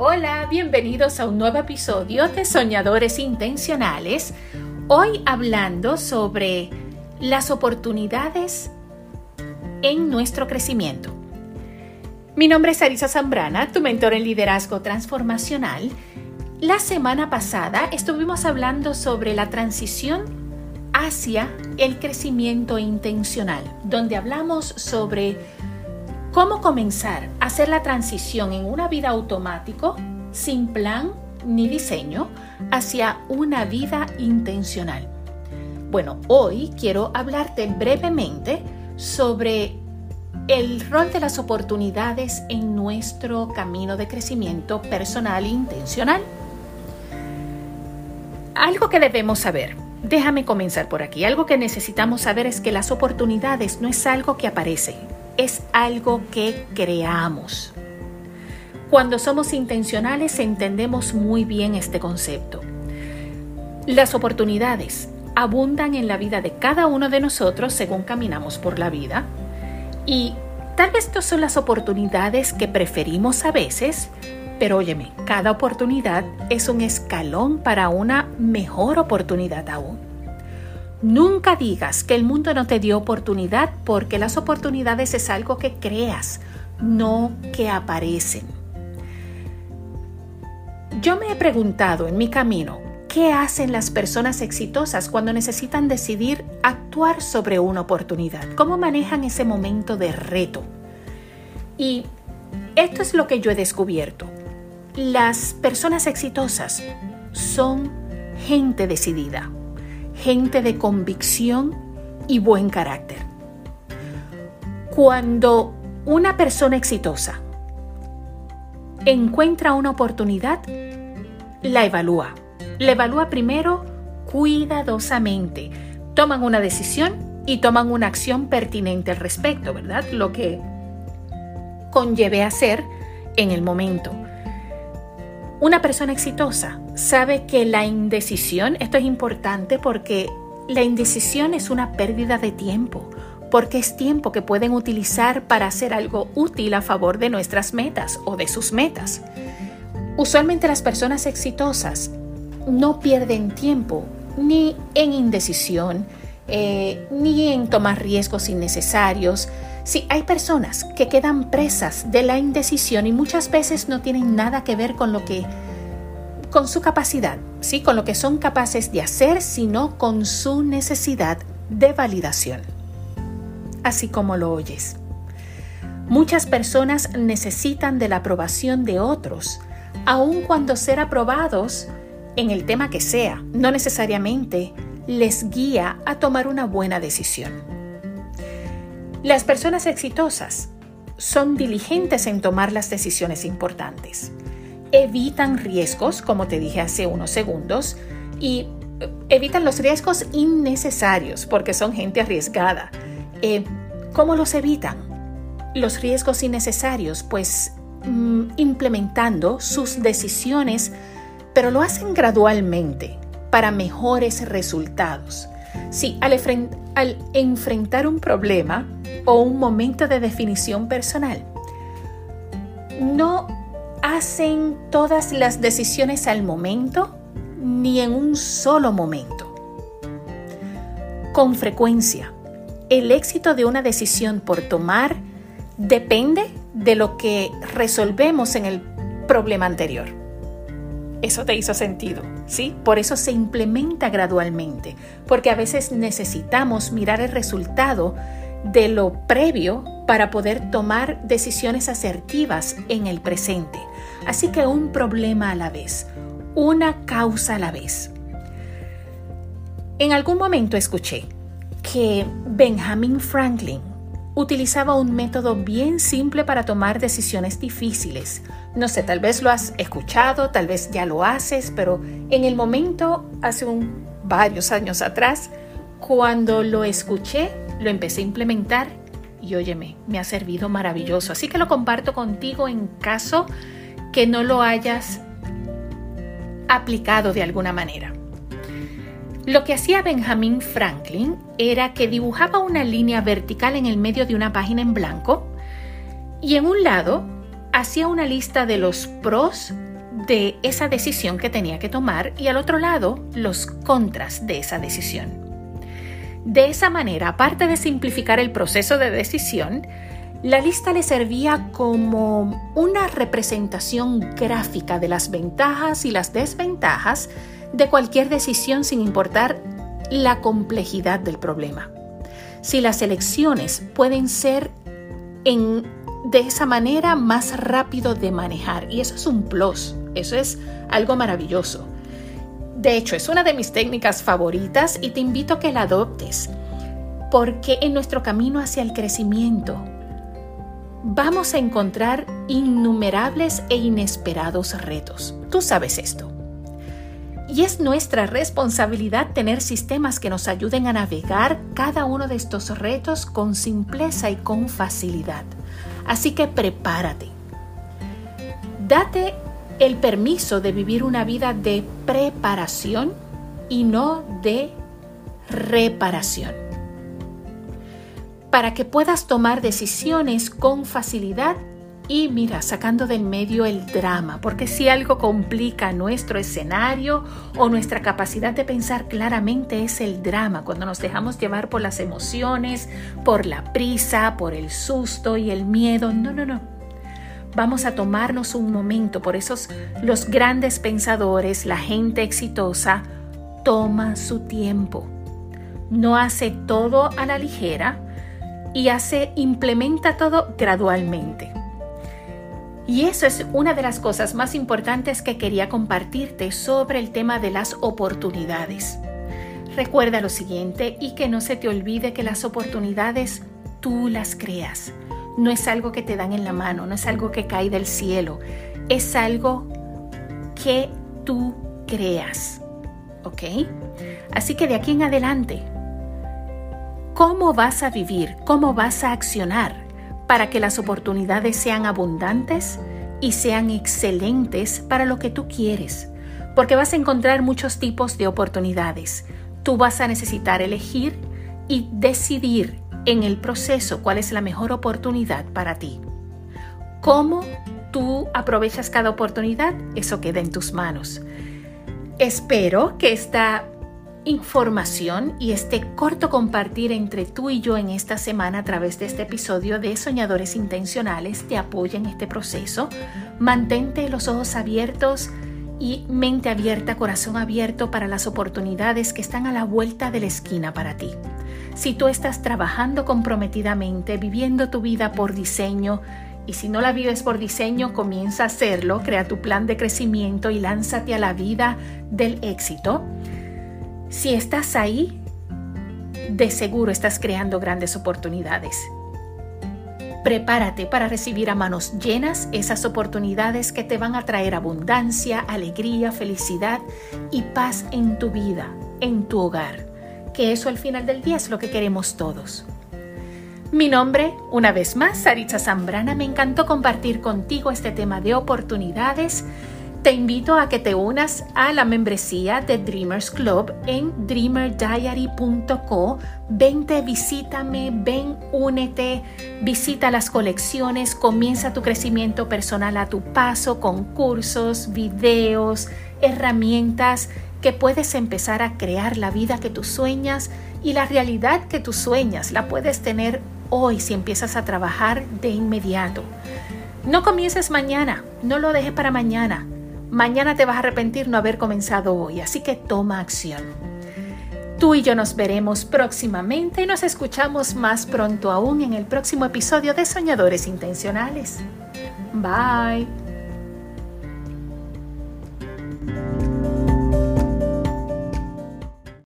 Hola, bienvenidos a un nuevo episodio de Soñadores Intencionales. Hoy hablando sobre las oportunidades en nuestro crecimiento. Mi nombre es Arisa Zambrana, tu mentor en liderazgo transformacional. La semana pasada estuvimos hablando sobre la transición hacia el crecimiento intencional, donde hablamos sobre cómo comenzar a hacer la transición en una vida automático, sin plan ni diseño, hacia una vida intencional. Bueno, hoy quiero hablarte brevemente sobre el rol de las oportunidades en nuestro camino de crecimiento personal e intencional. Algo que debemos saber, déjame comenzar por aquí, algo que necesitamos saber es que las oportunidades no es algo que aparece, es algo que creamos. Cuando somos intencionales entendemos muy bien este concepto. Las oportunidades abundan en la vida de cada uno de nosotros según caminamos por la vida. Y tal vez estas son las oportunidades que preferimos a veces, pero óyeme, cada oportunidad es un escalón para una mejor oportunidad aún. Nunca digas que el mundo no te dio oportunidad porque las oportunidades es algo que creas, no que aparecen. Yo me he preguntado en mi camino, ¿qué hacen las personas exitosas cuando necesitan decidir actuar sobre una oportunidad? ¿Cómo manejan ese momento de reto? Y esto es lo que yo he descubierto. Las personas exitosas son gente decidida, gente de convicción y buen carácter. Cuando una persona exitosa encuentra una oportunidad, la evalúa. La evalúa primero cuidadosamente. Toman una decisión y toman una acción pertinente al respecto, ¿verdad? Lo que conlleve hacer en el momento. Una persona exitosa sabe que la indecisión, esto es importante porque la indecisión es una pérdida de tiempo, porque es tiempo que pueden utilizar para hacer algo útil a favor de nuestras metas o de sus metas. Usualmente las personas exitosas no pierden tiempo ni en indecisión, eh, ni en tomar riesgos innecesarios, Sí, hay personas que quedan presas de la indecisión y muchas veces no tienen nada que ver con lo que con su capacidad, sí, con lo que son capaces de hacer, sino con su necesidad de validación. Así como lo oyes. Muchas personas necesitan de la aprobación de otros, aun cuando ser aprobados en el tema que sea, no necesariamente les guía a tomar una buena decisión. Las personas exitosas son diligentes en tomar las decisiones importantes. Evitan riesgos, como te dije hace unos segundos, y eh, evitan los riesgos innecesarios porque son gente arriesgada. Eh, ¿Cómo los evitan? Los riesgos innecesarios, pues mm, implementando sus decisiones, pero lo hacen gradualmente para mejores resultados. Sí, al, al enfrentar un problema o un momento de definición personal, no hacen todas las decisiones al momento ni en un solo momento. Con frecuencia, el éxito de una decisión por tomar depende de lo que resolvemos en el problema anterior. Eso te hizo sentido, ¿sí? Por eso se implementa gradualmente, porque a veces necesitamos mirar el resultado de lo previo para poder tomar decisiones asertivas en el presente. Así que un problema a la vez, una causa a la vez. En algún momento escuché que Benjamin Franklin utilizaba un método bien simple para tomar decisiones difíciles. No sé, tal vez lo has escuchado, tal vez ya lo haces, pero en el momento, hace un, varios años atrás, cuando lo escuché, lo empecé a implementar y óyeme, me ha servido maravilloso. Así que lo comparto contigo en caso que no lo hayas aplicado de alguna manera. Lo que hacía Benjamin Franklin era que dibujaba una línea vertical en el medio de una página en blanco y en un lado hacía una lista de los pros de esa decisión que tenía que tomar y al otro lado los contras de esa decisión. De esa manera, aparte de simplificar el proceso de decisión, la lista le servía como una representación gráfica de las ventajas y las desventajas de cualquier decisión sin importar la complejidad del problema. Si las elecciones pueden ser en, de esa manera más rápido de manejar, y eso es un plus, eso es algo maravilloso. De hecho, es una de mis técnicas favoritas y te invito a que la adoptes, porque en nuestro camino hacia el crecimiento vamos a encontrar innumerables e inesperados retos. Tú sabes esto. Y es nuestra responsabilidad tener sistemas que nos ayuden a navegar cada uno de estos retos con simpleza y con facilidad. Así que prepárate. Date el permiso de vivir una vida de preparación y no de reparación. Para que puedas tomar decisiones con facilidad y mira, sacando del medio el drama, porque si algo complica nuestro escenario o nuestra capacidad de pensar claramente es el drama, cuando nos dejamos llevar por las emociones, por la prisa, por el susto y el miedo. No, no, no. Vamos a tomarnos un momento, por eso los grandes pensadores, la gente exitosa, toma su tiempo. No hace todo a la ligera y hace, implementa todo gradualmente. Y eso es una de las cosas más importantes que quería compartirte sobre el tema de las oportunidades. Recuerda lo siguiente y que no se te olvide que las oportunidades tú las creas. No es algo que te dan en la mano, no es algo que cae del cielo, es algo que tú creas. ¿Ok? Así que de aquí en adelante, ¿cómo vas a vivir? ¿Cómo vas a accionar? para que las oportunidades sean abundantes y sean excelentes para lo que tú quieres, porque vas a encontrar muchos tipos de oportunidades. Tú vas a necesitar elegir y decidir en el proceso cuál es la mejor oportunidad para ti. ¿Cómo tú aprovechas cada oportunidad? Eso queda en tus manos. Espero que esta información y este corto compartir entre tú y yo en esta semana a través de este episodio de Soñadores Intencionales te apoya en este proceso. Mantente los ojos abiertos y mente abierta, corazón abierto para las oportunidades que están a la vuelta de la esquina para ti. Si tú estás trabajando comprometidamente, viviendo tu vida por diseño, y si no la vives por diseño, comienza a hacerlo, crea tu plan de crecimiento y lánzate a la vida del éxito. Si estás ahí, de seguro estás creando grandes oportunidades. Prepárate para recibir a manos llenas esas oportunidades que te van a traer abundancia, alegría, felicidad y paz en tu vida, en tu hogar. Que eso al final del día es lo que queremos todos. Mi nombre, una vez más, Saritza Zambrana, me encantó compartir contigo este tema de oportunidades te invito a que te unas a la membresía de Dreamers Club en dreamerdiary.co. Vente, visítame, ven, únete, visita las colecciones, comienza tu crecimiento personal a tu paso con cursos, videos, herramientas que puedes empezar a crear la vida que tú sueñas y la realidad que tú sueñas la puedes tener hoy si empiezas a trabajar de inmediato. No comiences mañana, no lo dejes para mañana. Mañana te vas a arrepentir no haber comenzado hoy, así que toma acción. Tú y yo nos veremos próximamente y nos escuchamos más pronto aún en el próximo episodio de Soñadores Intencionales. Bye.